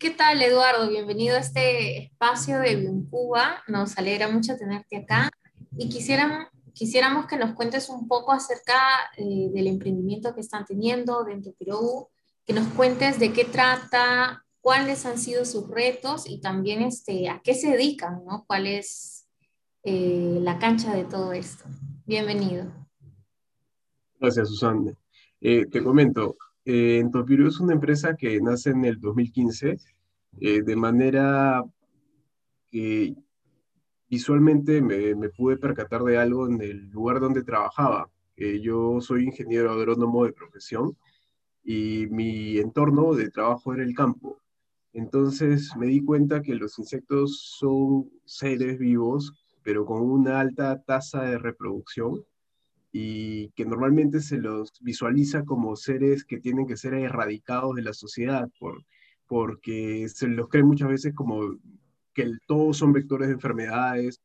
¿Qué tal, Eduardo? Bienvenido a este espacio de Biuncuba. Nos alegra mucho tenerte acá y quisiéramos, quisiéramos que nos cuentes un poco acerca eh, del emprendimiento que están teniendo dentro de Perú, que nos cuentes de qué trata, cuáles han sido sus retos y también este, a qué se dedican, ¿no? ¿Cuál es eh, la cancha de todo esto? Bienvenido. Gracias, Susana. Eh, te comento, eh, Entopiru es una empresa que nace en el 2015 eh, de manera que visualmente me, me, pude percatar de algo en el lugar donde trabajaba. yo soy ingeniero agrónomo de profesión y mi entorno de trabajo era el campo. Entonces me di cuenta que los insectos son seres vivos, pero con una alta tasa de reproducción y que normalmente se los visualiza como seres que tienen que ser erradicados de la sociedad, por, porque se los cree muchas veces como que todos son vectores de enfermedades,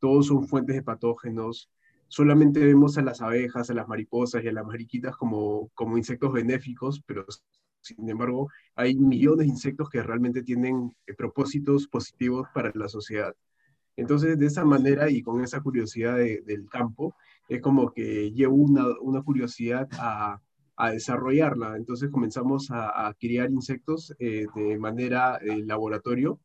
todos son fuentes de patógenos, solamente vemos a las abejas, a las mariposas y a las mariquitas como, como insectos benéficos, pero sin embargo hay millones de insectos que realmente tienen eh, propósitos positivos para la sociedad. Entonces, de esa manera y con esa curiosidad del campo, es como que llevo una, una curiosidad a, a, desarrollarla. Entonces comenzamos a, a criar insectos eh, de manera eh, laboratorio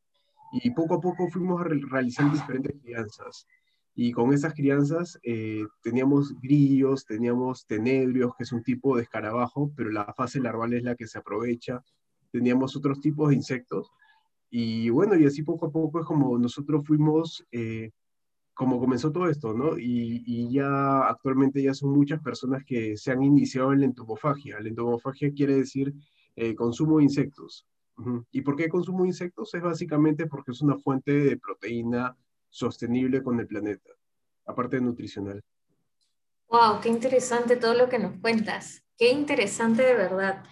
y poco a poco fuimos realizando diferentes crianzas. Y con esas crianzas eh, teníamos grillos, teníamos tenebrios, que es un tipo de escarabajo, pero la fase larval es la que se aprovecha. Teníamos otros tipos de insectos. Y bueno, y así poco a poco es como nosotros fuimos eh, como comenzó todo esto, ¿no? Y, ya actualmente ya son muchas personas que se han iniciado en la entomofagia. La entomofagia quiere decir eh, consumo de insectos. ¿Y por qué consumo de insectos? Es básicamente porque es una fuente de proteína sostenible con el planeta, aparte de nutricional. Wow, qué interesante todo lo que nos cuentas. Qué interesante de verdad.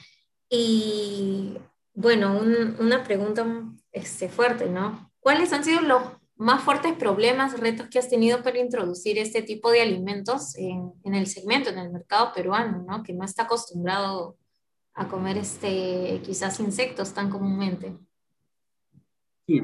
Y bueno, una pregunta este, fuerte, ¿no? ¿Cuáles han sido los más fuertes problemas, retos que has tenido para introducir este tipo de alimentos en, en, el segmento, en el mercado peruano, ¿no? que no está acostumbrado a comer este, quizás insectos tan comúnmente? Sí,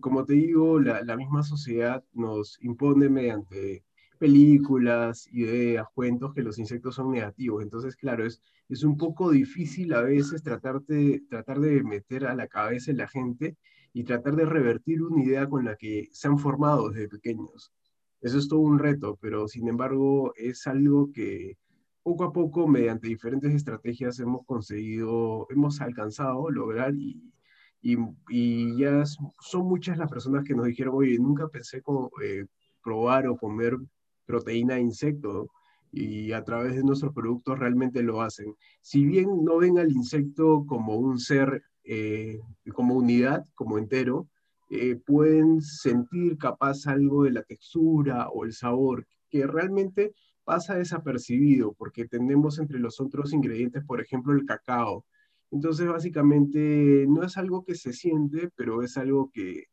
como te digo, la, la misma sociedad nos impone mediante películas, ideas, cuentos que los insectos son negativos. Entonces, claro, es, es un poco difícil a veces tratar de, tratar de meter a la cabeza de la gente y tratar de revertir una idea con la que se han formado desde pequeños. Eso es todo un reto, pero sin embargo es algo que poco a poco, mediante diferentes estrategias, hemos conseguido, hemos alcanzado lograr y, y, ya son muchas las personas que nos dijeron, oye, nunca pensé eh, probar o comer proteína de insecto y a través de nuestros productos realmente lo hacen. Si bien no ven al insecto como un ser eh, como unidad, como entero, eh, pueden sentir capaz algo de la textura o el sabor que realmente pasa desapercibido porque tenemos entre los otros ingredientes, por ejemplo, el cacao. Entonces, básicamente, no es algo que se siente, pero es algo que,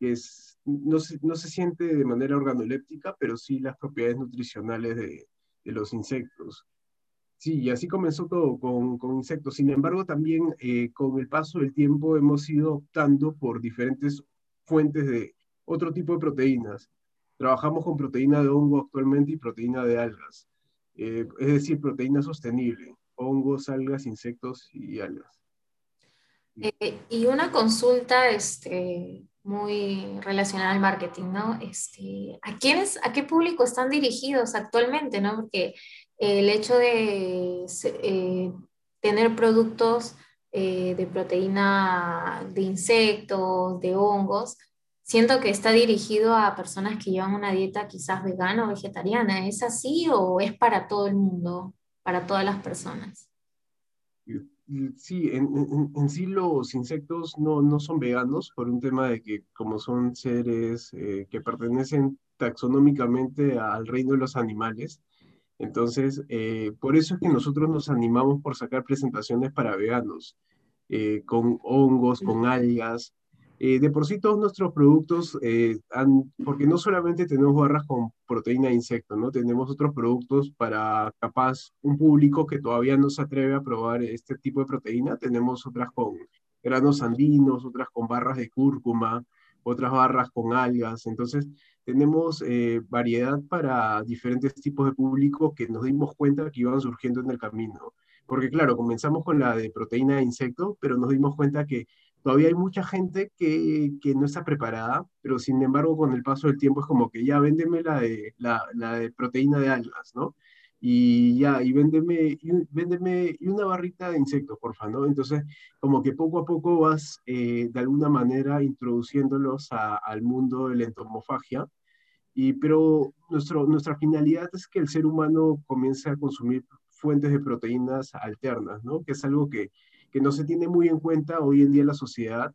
es, no, se, no, se, siente de manera organoléptica, pero sí las propiedades nutricionales de, de los insectos. Sí, y así comenzó todo con, con insectos. Sin embargo, también eh, con el paso del tiempo hemos ido optando por diferentes fuentes de otro tipo de proteínas. Trabajamos con proteína de hongo actualmente y proteína de algas, eh, es decir, proteína sostenible, hongos, algas, insectos y algas. Eh, y una consulta este, muy relacionada al marketing, ¿no? Este, ¿a, quiénes, ¿A qué público están dirigidos actualmente, ¿no? Porque el hecho de eh, tener productos eh, de proteína de insectos, de hongos, siento que está dirigido a personas que llevan una dieta quizás vegana o vegetariana. ¿Es así o es para todo el mundo, para todas las personas? Sí, en, sí los insectos no, no, son veganos por un tema de que como son seres eh, que pertenecen taxonómicamente al reino de los animales, entonces, eh, por eso es que nosotros nos animamos por sacar presentaciones para veganos, eh, con hongos, con algas. Eh, de por sí todos nuestros productos, han, porque no solamente tenemos barras con proteína de insecto, ¿no? Tenemos otros productos para capaz un público que todavía no se atreve a probar este tipo de proteína. Tenemos otras con granos andinos, otras con barras de cúrcuma, otras barras con algas. Entonces, tenemos eh, variedad para diferentes tipos de público que nos dimos cuenta que iban surgiendo en el camino. Porque claro, comenzamos con la de proteína de insecto, pero nos dimos cuenta que todavía hay mucha gente que, que, no está preparada, pero sin embargo con el paso del tiempo es como que ya véndeme la de, la, la de proteína de algas, ¿no? Y ya, y véndeme, y, y una barrita de insectos, porfa, ¿no? Entonces, como que poco a poco vas eh, de alguna manera introduciéndolos al mundo de la entomofagia, y, pero nuestro, nuestra finalidad es que el ser humano comience a consumir fuentes de proteínas alternas, ¿no? Que es algo que que no se tiene muy en cuenta hoy en día en la sociedad,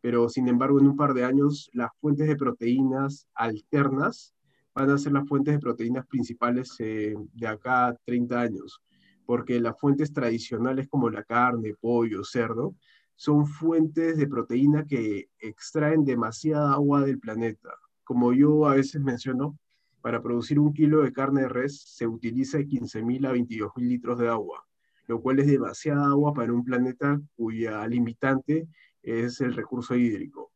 pero sin embargo en un par de años las fuentes de proteínas alternas van a ser las fuentes de proteínas principales eh, de acá a 30 años, porque las fuentes tradicionales como la carne, pollo, cerdo, son fuentes de proteína que extraen demasiada agua del planeta. Como yo a veces menciono, para producir un kilo de carne de res se utiliza 15.000 a 22.000 litros de agua lo cual es demasiada agua para un planeta cuya limitante es el recurso hídrico.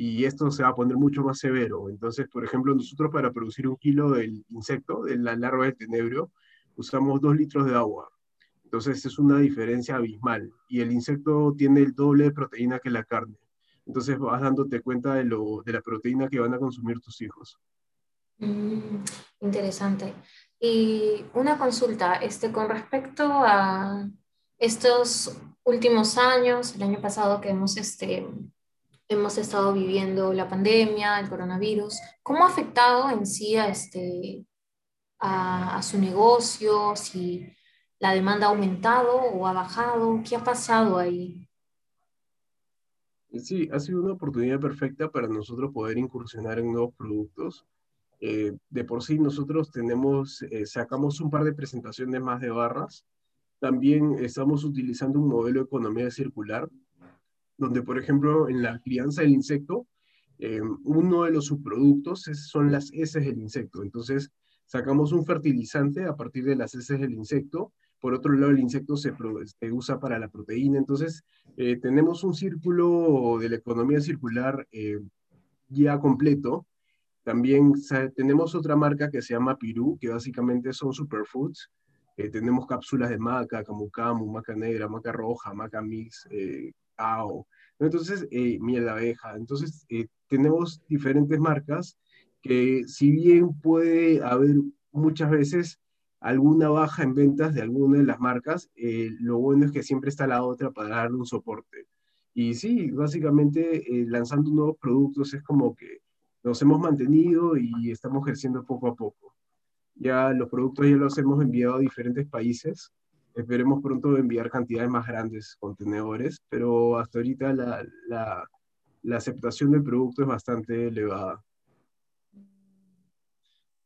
Y esto se va a poner mucho más severo. Entonces, por ejemplo, nosotros para producir un kilo del insecto, de la larva del tenebrio, usamos dos litros de agua. Entonces es una diferencia abismal. Y el insecto tiene el doble de proteína que la carne. Entonces vas dándote cuenta de, lo, de la proteína que van a consumir tus hijos. Mm, interesante. Y una consulta, este, con respecto a estos últimos años, el año pasado que hemos, este, hemos estado viviendo la pandemia, el coronavirus, ¿cómo ha afectado en sí a, este, a, su negocio? Si la demanda ha aumentado o ha bajado, ¿qué ha pasado ahí? Sí, ha sido una oportunidad perfecta para nosotros poder incursionar en nuevos productos eh, de por sí nosotros tenemos, eh, sacamos un par de presentaciones más de barras. También estamos utilizando un modelo de economía circular, donde, por ejemplo, en la crianza del insecto, eh, uno de los subproductos son las heces del insecto. Entonces, sacamos un fertilizante a partir de las heces del insecto. Por otro lado, el insecto se, se usa para la proteína. Entonces, tenemos un círculo de la economía circular ya completo, también tenemos otra marca que se llama Pirú, que básicamente son superfoods. Eh, tenemos cápsulas de maca, camu camu, maca negra, maca roja, maca mix, eh, Entonces, eh, miel de abeja. Entonces, eh, tenemos diferentes marcas que si bien puede haber muchas veces alguna baja en ventas de alguna de las marcas, lo bueno es que siempre está la otra para darle un soporte. Y sí, básicamente lanzando nuevos productos es como que nos hemos mantenido y estamos creciendo poco a poco. Ya los productos ya los hemos enviado a diferentes países. Esperemos pronto enviar cantidades más grandes contenedores, pero hasta ahorita la, la, la aceptación del producto es bastante elevada.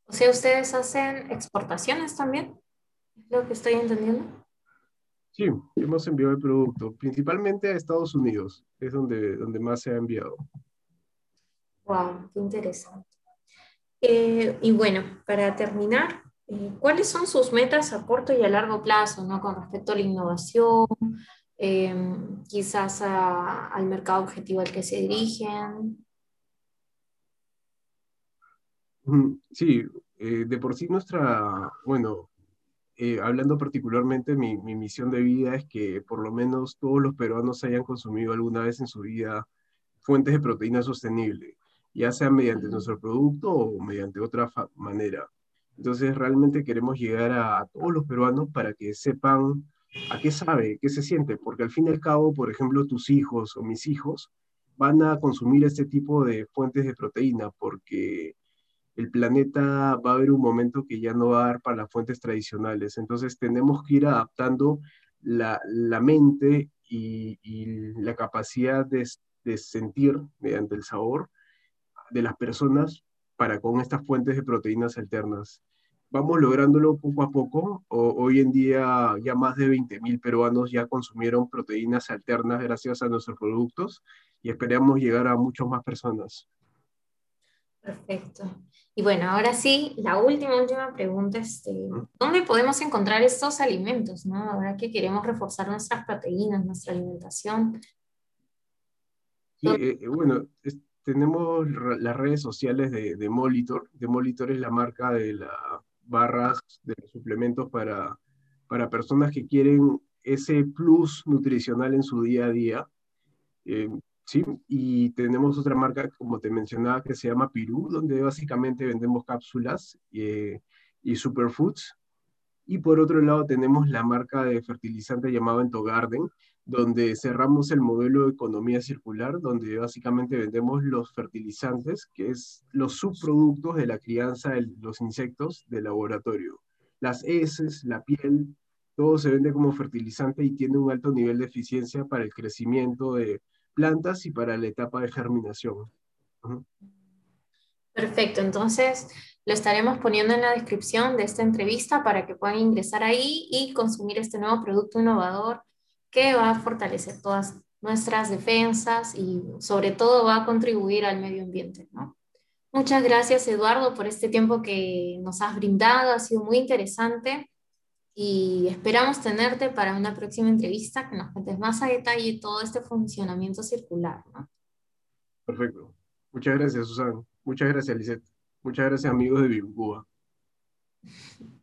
O sea, ¿ustedes hacen exportaciones también? ¿Es lo que estoy entendiendo? Sí, hemos enviado el producto, principalmente a Estados Unidos, es donde, donde más se ha enviado. Wow, qué interesante. Eh, y bueno, para terminar, ¿cuáles son sus metas a corto y a largo plazo, ¿no? con respecto a la innovación, em, quizás al mercado objetivo al que se dirigen? Sí, eh, de por sí nuestra, bueno, hablando particularmente, mi, mi misión de vida es que por lo menos todos los peruanos hayan consumido alguna vez en su vida fuentes de proteína sostenible ya sea mediante nuestro producto o mediante otra manera. Entonces realmente queremos llegar a, todos los peruanos para que sepan a qué sabe, qué se siente, porque al fin y al cabo, por ejemplo, tus hijos o mis hijos van a consumir este tipo de fuentes de proteína porque el planeta va a haber un momento que ya no va a dar para las fuentes tradicionales. Entonces tenemos que ir adaptando la, mente y, la capacidad de sentir mediante el sabor de las personas para con estas fuentes de proteínas alternas. Vamos lográndolo poco a poco. hoy en día ya más de 20.000 peruanos ya consumieron proteínas alternas gracias a nuestros productos y esperamos llegar a muchas más personas. Perfecto. Y bueno, ahora sí, la última, última pregunta, este, ¿dónde podemos encontrar estos alimentos? ¿no? Ahora que queremos reforzar nuestras proteínas, nuestra alimentación, Sí, eh, eh, bueno, tenemos las redes sociales de, de Molitor. De Molitor es la marca de las barras de suplementos para, para personas que quieren ese plus nutricional en su día a día. Eh, sí, y tenemos otra marca, como te mencionaba, que se llama Pirú, donde básicamente vendemos cápsulas y superfoods. Y por otro lado tenemos la marca de fertilizante llamada Entogarden, donde cerramos el modelo de economía circular, donde básicamente vendemos los fertilizantes, que es los subproductos de la crianza de los insectos de laboratorio. Las heces, la piel, todo se vende como fertilizante y tiene un alto nivel de eficiencia para el crecimiento de plantas y para la etapa de germinación. Perfecto, entonces lo estaremos poniendo en la descripción de esta entrevista para que puedan ingresar ahí y consumir este nuevo producto innovador que va a fortalecer todas nuestras defensas y sobre todo va a contribuir al medio ambiente. Muchas gracias Eduardo por este tiempo que nos has brindado, ha sido muy interesante y esperamos tenerte para una próxima entrevista que nos cuentes más a detalle todo este funcionamiento circular. Perfecto. Muchas gracias Susana. Muchas gracias Lisette. Muchas gracias amigos de Cuba.